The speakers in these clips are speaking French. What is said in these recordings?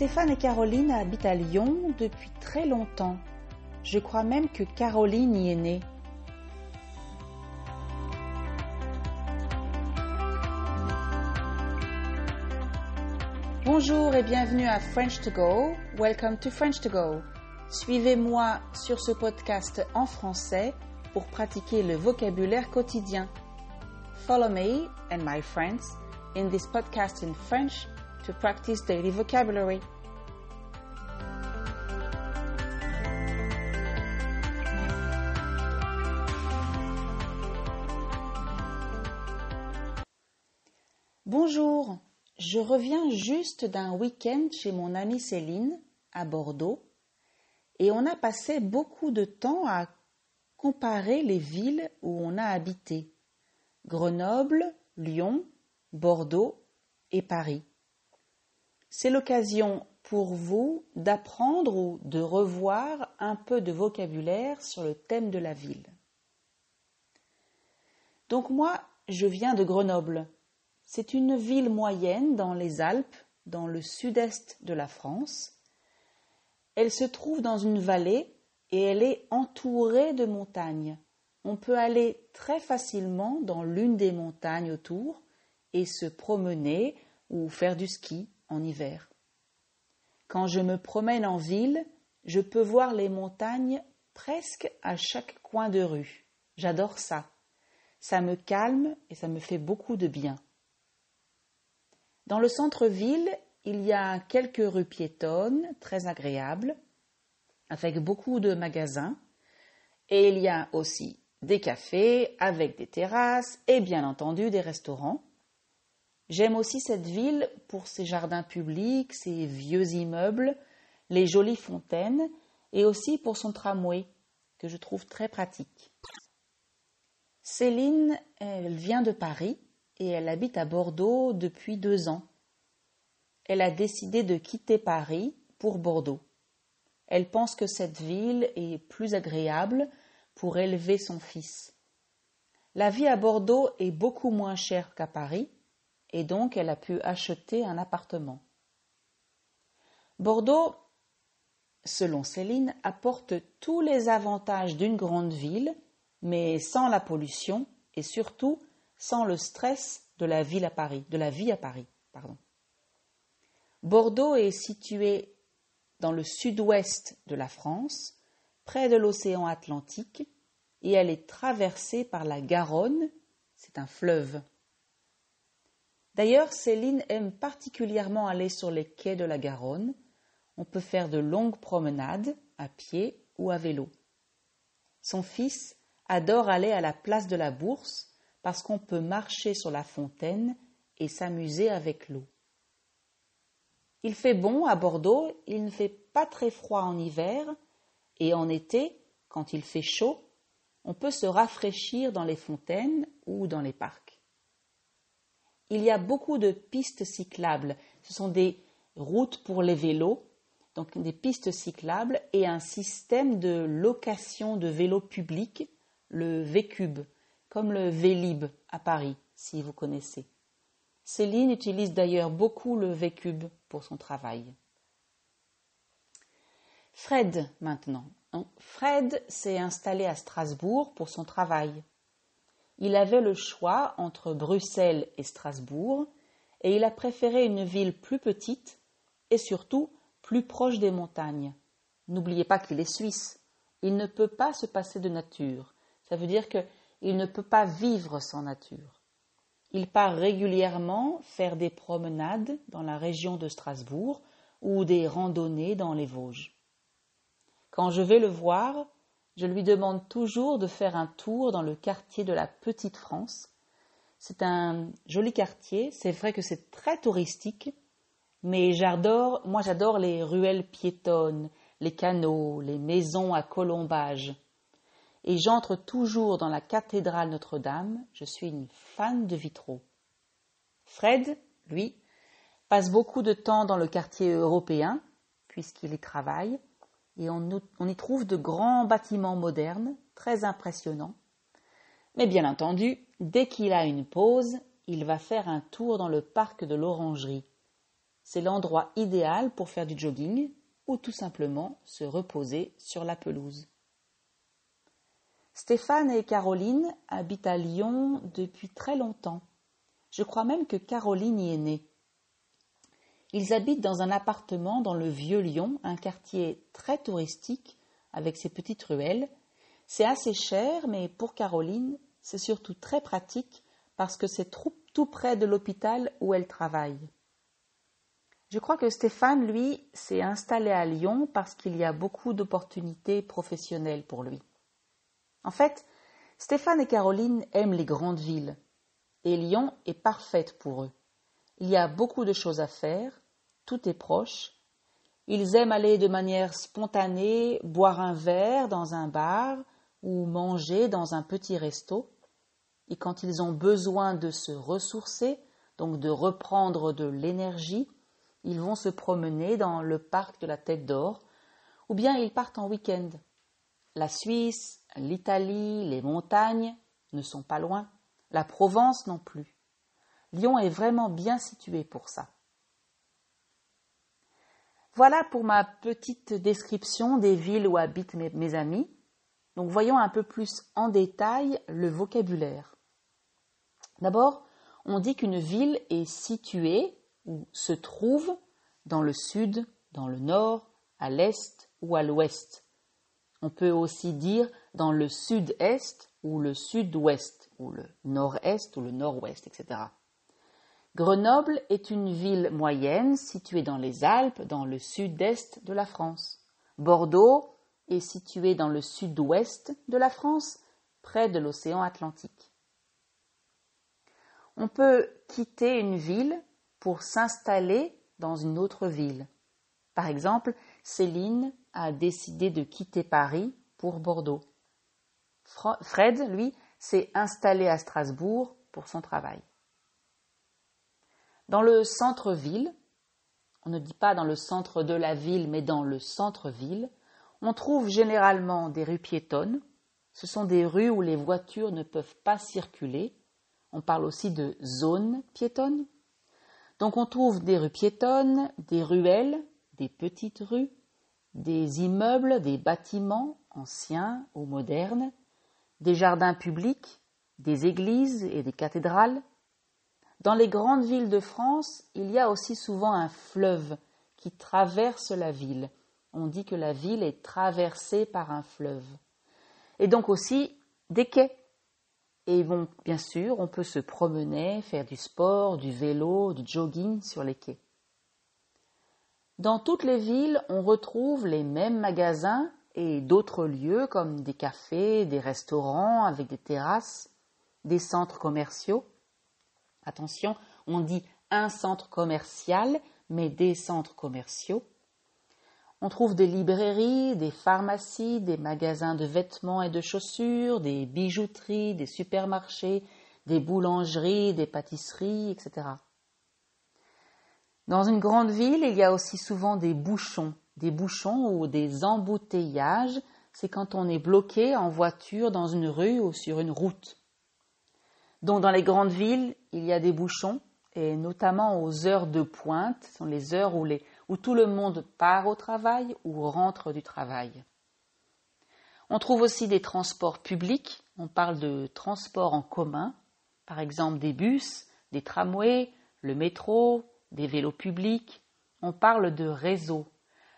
Stéphane et Caroline habitent à Lyon depuis très longtemps. Je crois même que Caroline y est née. Bonjour et bienvenue à French to Go. Welcome to French to Go. Suivez-moi sur ce podcast en français pour pratiquer le vocabulaire quotidien. Follow me and my friends in this podcast in French to practice daily vocabulary. Bonjour, je reviens juste d'un week-end chez mon amie Céline à Bordeaux et on a passé beaucoup de temps à comparer les villes où on a habité. Grenoble, Lyon, Bordeaux et Paris. C'est l'occasion pour vous d'apprendre ou de revoir un peu de vocabulaire sur le thème de la ville. Donc moi, je viens de Grenoble. C'est une ville moyenne dans les Alpes, dans le sud-est de la France. Elle se trouve dans une vallée et elle est entourée de montagnes. On peut aller très facilement dans l'une des montagnes autour et se promener ou faire du ski en hiver. Quand je me promène en ville, je peux voir les montagnes presque à chaque coin de rue. J'adore ça. Ça me calme et ça me fait beaucoup de bien. Dans le centre-ville, il y a quelques rues piétonnes très agréables, avec beaucoup de magasins, et il y a aussi des cafés avec des terrasses et bien entendu des restaurants. J'aime aussi cette ville pour ses jardins publics, ses vieux immeubles, les jolies fontaines et aussi pour son tramway que je trouve très pratique. Céline, elle vient de Paris et elle habite à Bordeaux depuis deux ans. Elle a décidé de quitter Paris pour Bordeaux. Elle pense que cette ville est plus agréable pour élever son fils. La vie à Bordeaux est beaucoup moins chère qu'à Paris et donc elle a pu acheter un appartement. Bordeaux, selon Céline, apporte tous les avantages d'une grande ville, mais sans la pollution et surtout sans le stress de la ville à Paris, vie à Paris. Bordeaux est situé dans le sud-ouest de la France, près de l'océan Atlantique, et elle est traversée par la Garonne, c'est un fleuve. D'ailleurs, Céline aime particulièrement aller sur les quais de la Garonne. On peut faire de longues promenades à pied ou à vélo. Son fils adore aller à la place de la Bourse parce qu'on peut marcher sur la fontaine et s'amuser avec l'eau. Il fait bon à Bordeaux, il ne fait pas très froid en hiver, et en été, quand il fait chaud, on peut se rafraîchir dans les fontaines ou dans les parcs. Il y a beaucoup de pistes cyclables. Ce sont des routes pour les vélos, donc des pistes cyclables et un système de location de vélos publics, le V-Cube, comme le Vélib à Paris, si vous connaissez. Céline utilise d'ailleurs beaucoup le V-Cube pour son travail. Fred, maintenant. Fred s'est installé à Strasbourg pour son travail. Il avait le choix entre Bruxelles et Strasbourg, et il a préféré une ville plus petite et surtout plus proche des montagnes. N'oubliez pas qu'il est suisse. Il ne peut pas se passer de nature. Ça veut dire qu'il ne peut pas vivre sans nature. Il part régulièrement faire des promenades dans la région de Strasbourg ou des randonnées dans les Vosges. Quand je vais le voir, je lui demande toujours de faire un tour dans le quartier de la Petite France. C'est un joli quartier, c'est vrai que c'est très touristique, mais j'adore, moi j'adore les ruelles piétonnes, les canaux, les maisons à colombages. Et j'entre toujours dans la cathédrale Notre-Dame, je suis une fan de vitraux. Fred, lui, passe beaucoup de temps dans le quartier européen, puisqu'il y travaille, et on, y trouve de grands bâtiments modernes, très impressionnants. Mais bien entendu, dès qu'il a une pause, il va faire un tour dans le parc de l'Orangerie. c'est l'endroit idéal pour faire du jogging ou tout simplement se reposer sur la pelouse. Stéphane et Caroline habitent à Lyon depuis très longtemps. Je crois même que Caroline y est née. Ils habitent dans un appartement dans le Vieux Lyon, un quartier très touristique avec ses petites ruelles. C'est assez cher, mais pour Caroline, c'est surtout très pratique parce que c'est tout près de l'hôpital où elle travaille. Je crois que Stéphane, lui, s'est installé à Lyon parce qu'il y a beaucoup d'opportunités professionnelles pour lui. En fait, Stéphane et Caroline aiment les grandes villes, et Lyon est parfaite pour eux. Il y a beaucoup de choses à faire, tout est proche. Ils aiment aller de manière spontanée, boire un verre dans un bar ou manger dans un petit resto. Et quand ils ont besoin de se ressourcer, donc de reprendre de l'énergie, ils vont se promener dans le parc de la Tête d'Or, ou bien ils partent en week-end. La Suisse, l'Italie, les montagnes ne sont pas loin, la Provence non plus. Lyon est vraiment bien situé pour ça. Voilà pour ma petite description des villes où habitent mes, amis. Donc voyons un peu plus en détail le vocabulaire. D'abord, on dit qu'une ville est située ou se trouve dans le sud, dans le nord, à l'est ou à l'ouest. On peut aussi dire dans le sud-est ou le sud-ouest, ou le nord-est ou le nord-ouest, etc. Grenoble est une ville moyenne située dans les Alpes, dans le sud-est de la France. Bordeaux est situé dans le sud-ouest de la France, près de l'océan Atlantique. On peut quitter une ville pour s'installer dans une autre ville. Par exemple, Céline a décidé de quitter Paris pour Bordeaux. Fred, lui, s'est installé à Strasbourg pour son travail. Dans le centre-ville, on ne dit pas dans le centre de la ville, mais dans le centre-ville, on trouve généralement des rues piétonnes. Ce sont des rues où les voitures ne peuvent pas circuler. On parle aussi de zones piétonnes. Donc on trouve des rues piétonnes, des ruelles, des petites rues, des immeubles, des bâtiments anciens ou modernes, des jardins publics, des églises et des cathédrales. Dans les grandes villes de France, il y a aussi souvent un fleuve qui traverse la ville. On dit que la ville est traversée par un fleuve. Et donc aussi des quais. Et bien sûr, on peut se promener, faire du sport, du vélo, du jogging sur les quais. Dans toutes les villes, on retrouve les mêmes magasins et d'autres lieux comme des cafés, des restaurants avec des terrasses, des centres commerciaux. Attention, on dit un centre commercial, mais des centres commerciaux. On trouve des librairies, des pharmacies, des magasins de vêtements et de chaussures, des bijouteries, des supermarchés, des boulangeries, des pâtisseries, etc. Dans une grande ville, il y a aussi souvent des bouchons, des bouchons ou des embouteillages. C'est quand on est bloqué en voiture dans une rue ou sur une route. Donc dans les grandes villes, il y a des bouchons, et notamment aux heures de pointe, ce sont les heures où où tout le monde part au travail ou rentre du travail. On trouve aussi des transports publics, on parle de transports en commun, par exemple des bus, des tramways, le métro, des vélos publics. On parle de réseau.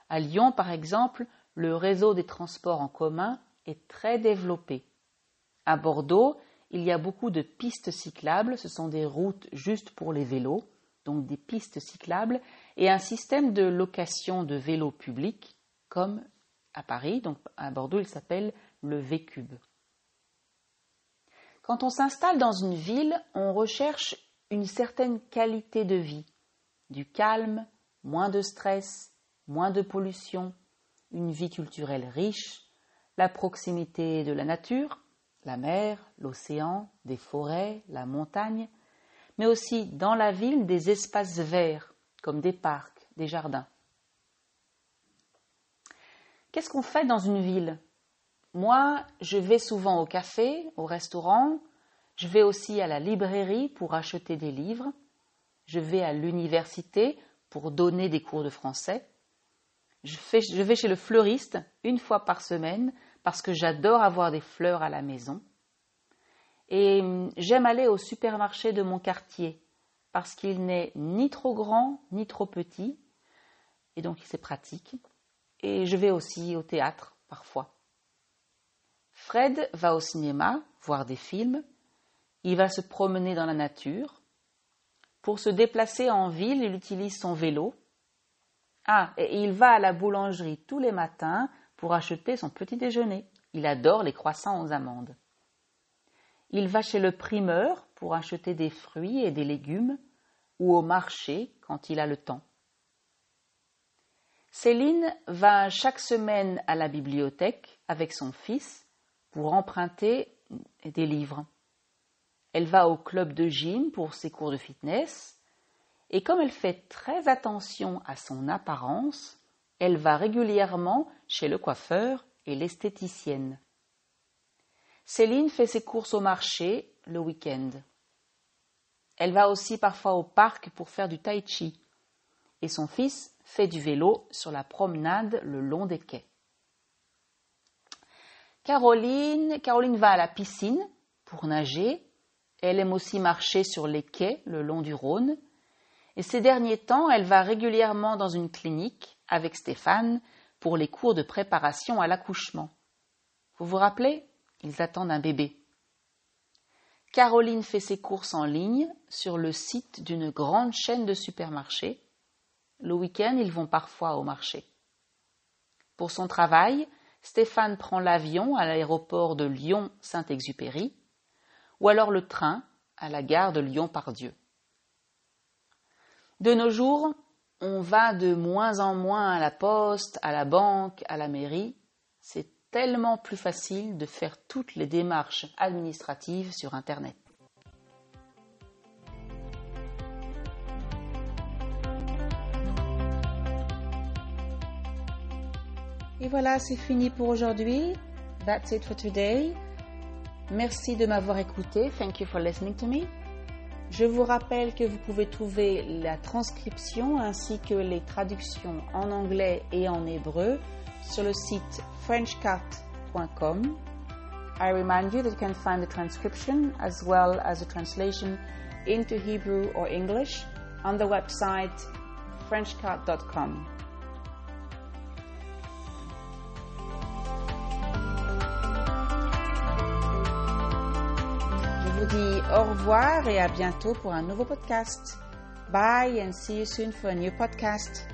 À Lyon, par exemple, le réseau des transports en commun est très développé. À Bordeaux, il y a beaucoup de pistes cyclables, ce sont des routes juste pour les vélos, donc des pistes cyclables, et un système de location de vélos publics, comme à Paris, donc à Bordeaux, il s'appelle le V-Cube. Quand on s'installe dans une ville, on recherche une certaine qualité de vie, du calme, moins de stress, moins de pollution, une vie culturelle riche, la proximité de la nature, la mer, l'océan, des forêts, la montagne, mais aussi dans la ville des espaces verts, comme des parcs, des jardins. Qu'est-ce qu'on fait dans une ville? Moi, je vais souvent au café, au restaurant, je vais aussi à la librairie pour acheter des livres, je vais à l'université pour donner des cours de français. Je, vais chez le fleuriste une fois par semaine parce que j'adore avoir des fleurs à la maison. Et hum, j'aime aller au supermarché de mon quartier parce qu'il n'est ni trop grand ni trop petit et donc c'est pratique. Et je vais aussi au théâtre parfois. Fred va au cinéma voir des films, il va se promener dans la nature. Pour se déplacer en ville, il utilise son vélo. Ah, et il va à la boulangerie tous les matins pour acheter son petit déjeuner. Il adore les croissants aux amandes. Il va chez le primeur pour acheter des fruits et des légumes ou au marché quand il a le temps. Céline va chaque semaine à la bibliothèque avec son fils pour emprunter des livres. Elle va au club de gym pour ses cours de fitness et comme elle fait très attention à son apparence, elle va régulièrement chez le coiffeur et l'esthéticienne. Céline fait ses courses au marché le week-end. Elle va aussi parfois au parc pour faire du tai chi. Et son fils fait du vélo sur la promenade le long des quais. Caroline, Caroline va à la piscine pour nager. Elle aime aussi marcher sur les quais le long du Rhône. Et ces derniers temps, elle va régulièrement dans une clinique avec Stéphane pour les cours de préparation à l'accouchement. Vous vous rappelez? Ils attendent un bébé. Caroline fait ses courses en ligne sur le site d'une grande chaîne de supermarchés. Le week-end, ils vont parfois au marché. Pour son travail, Stéphane prend l'avion à l'aéroport de Lyon-Saint-Exupéry ou alors le train à la gare de Lyon-Pardieu. De nos jours, on va de moins en moins à la poste, à la banque, à la mairie. C'est tellement plus facile de faire toutes les démarches administratives sur Internet. Et voilà, c'est fini pour aujourd'hui. That's it for today. Merci de m'avoir écouté. Thank you for listening to me. Je vous rappelle que vous pouvez trouver la transcription ainsi que les traductions en anglais et en hébreu sur le site frenchcart.com. I remind you that you can find the transcription as well as a translation into Hebrew or English on the website frenchcart.com. Au revoir et à bientôt pour un nouveau podcast. Bye and see you soon for a new podcast.